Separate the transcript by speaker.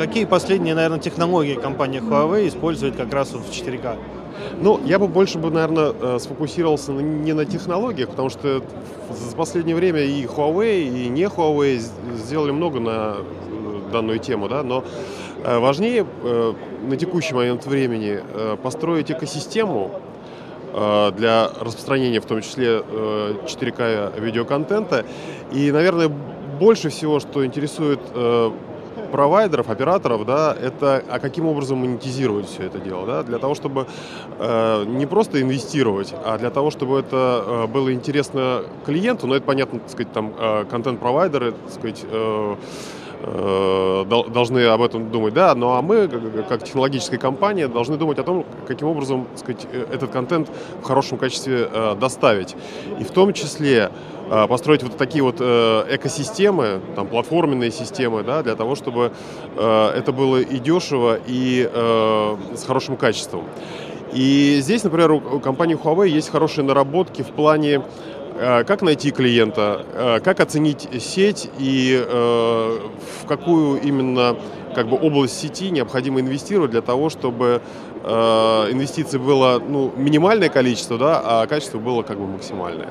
Speaker 1: Какие последние, наверное, технологии компания Huawei использует как раз вот в 4К?
Speaker 2: Ну, я бы больше бы, наверное, э, сфокусировался не на технологиях, потому что за последнее время и Huawei, и не Huawei сделали много на э, данную тему, да, но э, важнее на текущий момент времени построить экосистему для распространения, в том числе 4К видеоконтента. И, наверное, больше всего, что интересует провайдеров, операторов, да, это а каким образом монетизировать все это дело, да, для того, чтобы э, не просто инвестировать, а для того, чтобы это э, было интересно клиенту, но это понятно, так сказать, там э, контент-провайдеры, так сказать, э, э должны об этом думать, да, ну а мы, как технологическая компания, должны думать о том, каким образом, так сказать, э, этот контент в хорошем качестве э, доставить. И в том числе Э, построить вот такие вот экосистемы, там, платформенные системы, да, для того, чтобы это было и дешево, и с хорошим качеством. И здесь, например, у компании Huawei есть хорошие наработки в плане как найти клиента, как оценить сеть и в какую именно как бы область сети необходимо инвестировать для того, чтобы инвестиций было ну, минимальное количество, да, а качество было как бы максимальное.